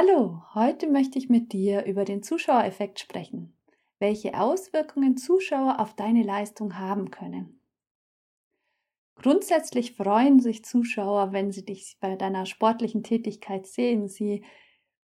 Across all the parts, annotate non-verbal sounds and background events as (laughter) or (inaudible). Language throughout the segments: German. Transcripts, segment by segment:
Hallo, heute möchte ich mit dir über den Zuschauereffekt sprechen welche Auswirkungen Zuschauer auf deine Leistung haben können. Grundsätzlich freuen sich Zuschauer, wenn sie dich bei deiner sportlichen Tätigkeit sehen. Sie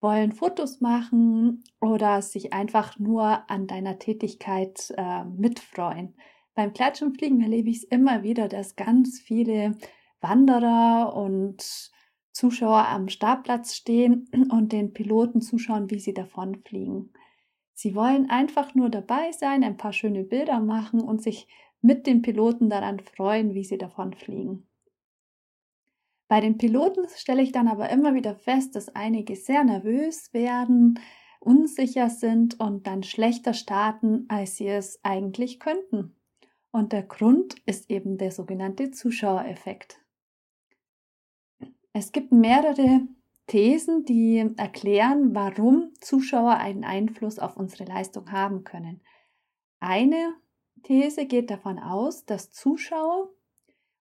wollen Fotos machen oder sich einfach nur an deiner Tätigkeit äh, mitfreuen. Beim Klatschenfliegen erlebe ich es immer wieder, dass ganz viele Wanderer und Zuschauer am Startplatz stehen (clears throat) und den Piloten zuschauen, wie sie davonfliegen. Sie wollen einfach nur dabei sein, ein paar schöne Bilder machen und sich mit den Piloten daran freuen, wie sie davon fliegen. Bei den Piloten stelle ich dann aber immer wieder fest, dass einige sehr nervös werden, unsicher sind und dann schlechter starten, als sie es eigentlich könnten. Und der Grund ist eben der sogenannte Zuschauereffekt. Es gibt mehrere Thesen, die erklären, warum Zuschauer einen Einfluss auf unsere Leistung haben können. Eine These geht davon aus, dass Zuschauer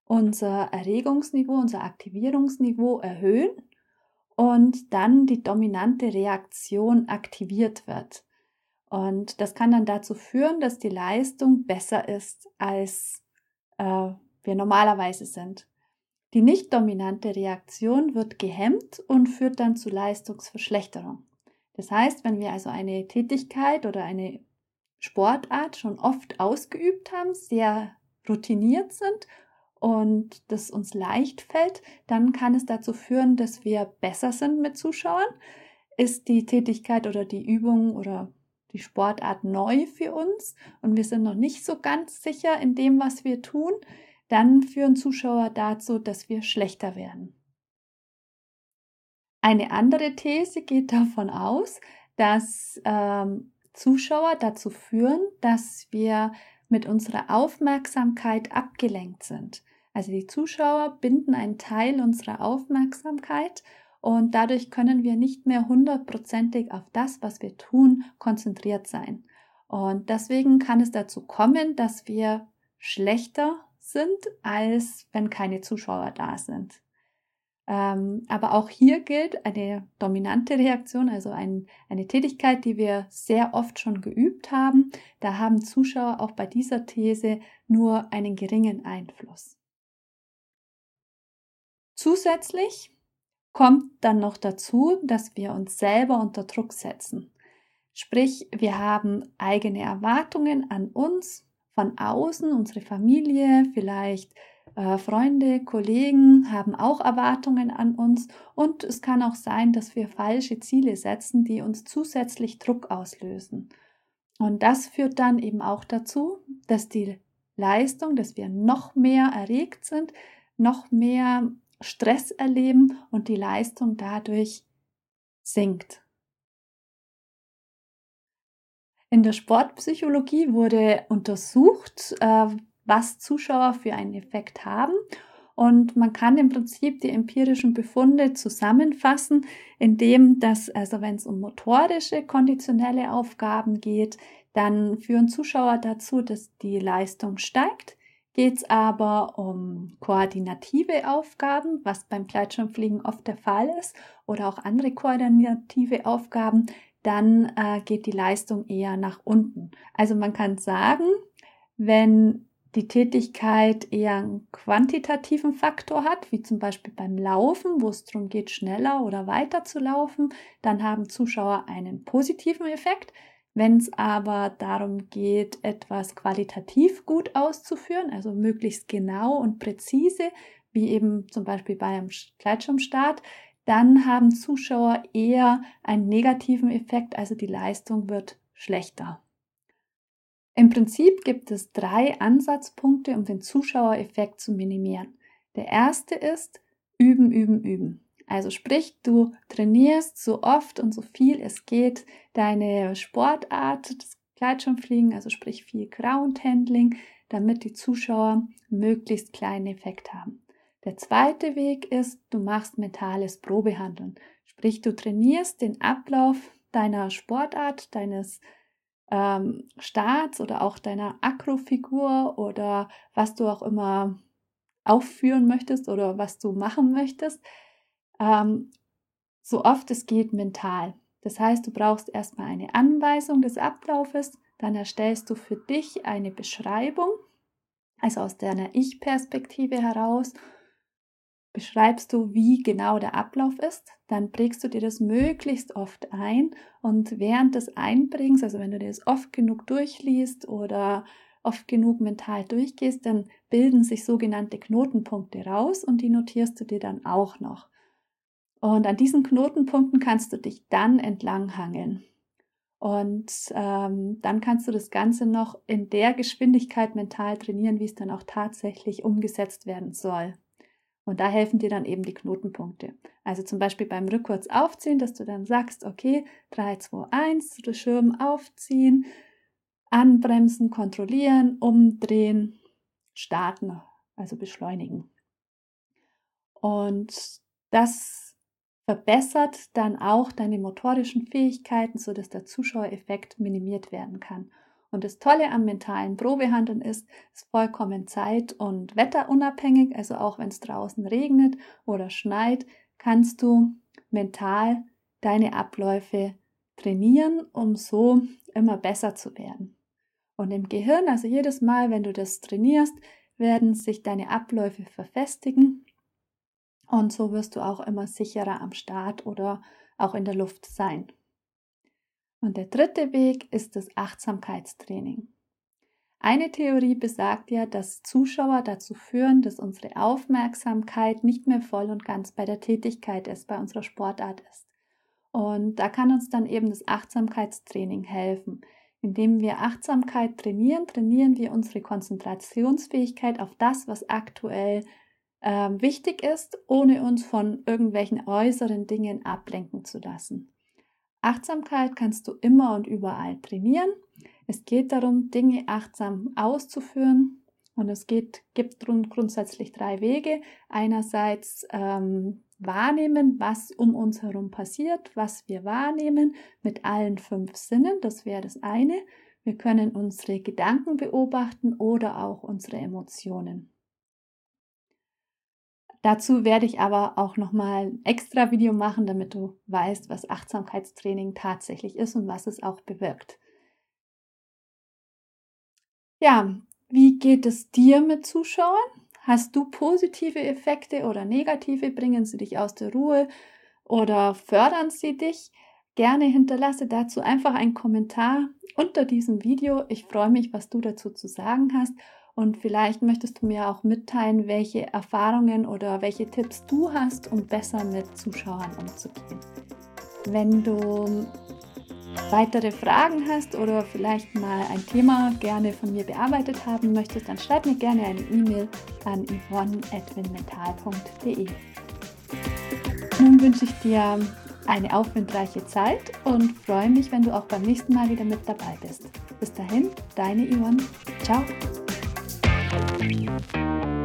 unser Erregungsniveau, unser Aktivierungsniveau erhöhen und dann die dominante Reaktion aktiviert wird. Und das kann dann dazu führen, dass die Leistung besser ist, als äh, wir normalerweise sind. Die nicht dominante Reaktion wird gehemmt und führt dann zu Leistungsverschlechterung. Das heißt, wenn wir also eine Tätigkeit oder eine Sportart schon oft ausgeübt haben, sehr routiniert sind und das uns leicht fällt, dann kann es dazu führen, dass wir besser sind mit Zuschauern. Ist die Tätigkeit oder die Übung oder die Sportart neu für uns und wir sind noch nicht so ganz sicher in dem, was wir tun, dann führen Zuschauer dazu, dass wir schlechter werden. Eine andere These geht davon aus, dass ähm, Zuschauer dazu führen, dass wir mit unserer Aufmerksamkeit abgelenkt sind. Also die Zuschauer binden einen Teil unserer Aufmerksamkeit und dadurch können wir nicht mehr hundertprozentig auf das, was wir tun, konzentriert sein. Und deswegen kann es dazu kommen, dass wir schlechter sind, als wenn keine Zuschauer da sind. Ähm, aber auch hier gilt eine dominante Reaktion, also ein, eine Tätigkeit, die wir sehr oft schon geübt haben. Da haben Zuschauer auch bei dieser These nur einen geringen Einfluss. Zusätzlich kommt dann noch dazu, dass wir uns selber unter Druck setzen. Sprich, wir haben eigene Erwartungen an uns, von außen, unsere Familie, vielleicht äh, Freunde, Kollegen haben auch Erwartungen an uns und es kann auch sein, dass wir falsche Ziele setzen, die uns zusätzlich Druck auslösen. Und das führt dann eben auch dazu, dass die Leistung, dass wir noch mehr erregt sind, noch mehr Stress erleben und die Leistung dadurch sinkt. In der Sportpsychologie wurde untersucht, äh, was Zuschauer für einen Effekt haben. Und man kann im Prinzip die empirischen Befunde zusammenfassen, indem das, also wenn es um motorische, konditionelle Aufgaben geht, dann führen Zuschauer dazu, dass die Leistung steigt. Geht es aber um koordinative Aufgaben, was beim Gleitschirmfliegen oft der Fall ist, oder auch andere koordinative Aufgaben, dann äh, geht die Leistung eher nach unten. Also man kann sagen, wenn die Tätigkeit eher einen quantitativen Faktor hat, wie zum Beispiel beim Laufen, wo es darum geht, schneller oder weiter zu laufen, dann haben Zuschauer einen positiven Effekt. Wenn es aber darum geht, etwas qualitativ gut auszuführen, also möglichst genau und präzise, wie eben zum Beispiel beim Gleitschirmstart, dann haben Zuschauer eher einen negativen Effekt, also die Leistung wird schlechter. Im Prinzip gibt es drei Ansatzpunkte, um den Zuschauereffekt zu minimieren. Der erste ist üben, üben, üben. Also sprich, du trainierst so oft und so viel es geht deine Sportart, das Gleitschirmfliegen, also sprich viel Ground Handling, damit die Zuschauer möglichst kleinen Effekt haben. Der zweite Weg ist, du machst mentales Probehandeln. Sprich, du trainierst den Ablauf deiner Sportart, deines ähm, Starts oder auch deiner Akrofigur oder was du auch immer aufführen möchtest oder was du machen möchtest, ähm, so oft es geht mental. Das heißt, du brauchst erstmal eine Anweisung des Ablaufes, dann erstellst du für dich eine Beschreibung, also aus deiner Ich-Perspektive heraus beschreibst du, wie genau der Ablauf ist, dann prägst du dir das möglichst oft ein und während des Einbringens, also wenn du dir das oft genug durchliest oder oft genug mental durchgehst, dann bilden sich sogenannte Knotenpunkte raus und die notierst du dir dann auch noch. Und an diesen Knotenpunkten kannst du dich dann entlanghangeln. Und ähm, dann kannst du das Ganze noch in der Geschwindigkeit mental trainieren, wie es dann auch tatsächlich umgesetzt werden soll. Und da helfen dir dann eben die Knotenpunkte. Also zum Beispiel beim Rückwärts aufziehen, dass du dann sagst, okay, 3, 2, 1, Schirm aufziehen, anbremsen, kontrollieren, umdrehen, starten, also beschleunigen. Und das verbessert dann auch deine motorischen Fähigkeiten, sodass der Zuschauereffekt minimiert werden kann. Und das Tolle am mentalen Probehandeln ist, es ist vollkommen zeit- und wetterunabhängig. Also auch wenn es draußen regnet oder schneit, kannst du mental deine Abläufe trainieren, um so immer besser zu werden. Und im Gehirn, also jedes Mal, wenn du das trainierst, werden sich deine Abläufe verfestigen und so wirst du auch immer sicherer am Start oder auch in der Luft sein. Und der dritte Weg ist das Achtsamkeitstraining. Eine Theorie besagt ja, dass Zuschauer dazu führen, dass unsere Aufmerksamkeit nicht mehr voll und ganz bei der Tätigkeit ist, bei unserer Sportart ist. Und da kann uns dann eben das Achtsamkeitstraining helfen. Indem wir Achtsamkeit trainieren, trainieren wir unsere Konzentrationsfähigkeit auf das, was aktuell äh, wichtig ist, ohne uns von irgendwelchen äußeren Dingen ablenken zu lassen. Achtsamkeit kannst du immer und überall trainieren. Es geht darum, Dinge achtsam auszuführen. Und es geht, gibt grundsätzlich drei Wege. Einerseits ähm, wahrnehmen, was um uns herum passiert, was wir wahrnehmen mit allen fünf Sinnen. Das wäre das eine. Wir können unsere Gedanken beobachten oder auch unsere Emotionen. Dazu werde ich aber auch nochmal ein extra Video machen, damit du weißt, was Achtsamkeitstraining tatsächlich ist und was es auch bewirkt. Ja, wie geht es dir mit Zuschauern? Hast du positive Effekte oder negative? Bringen sie dich aus der Ruhe oder fördern sie dich? Gerne hinterlasse dazu einfach einen Kommentar unter diesem Video. Ich freue mich, was du dazu zu sagen hast. Und vielleicht möchtest du mir auch mitteilen, welche Erfahrungen oder welche Tipps du hast, um besser mit Zuschauern umzugehen. Wenn du weitere Fragen hast oder vielleicht mal ein Thema gerne von mir bearbeitet haben möchtest, dann schreib mir gerne eine E-Mail an yvonne.mental.de. Nun wünsche ich dir eine aufwindreiche Zeit und freue mich, wenn du auch beim nächsten Mal wieder mit dabei bist. Bis dahin, deine Yvonne. Ciao. Thank you.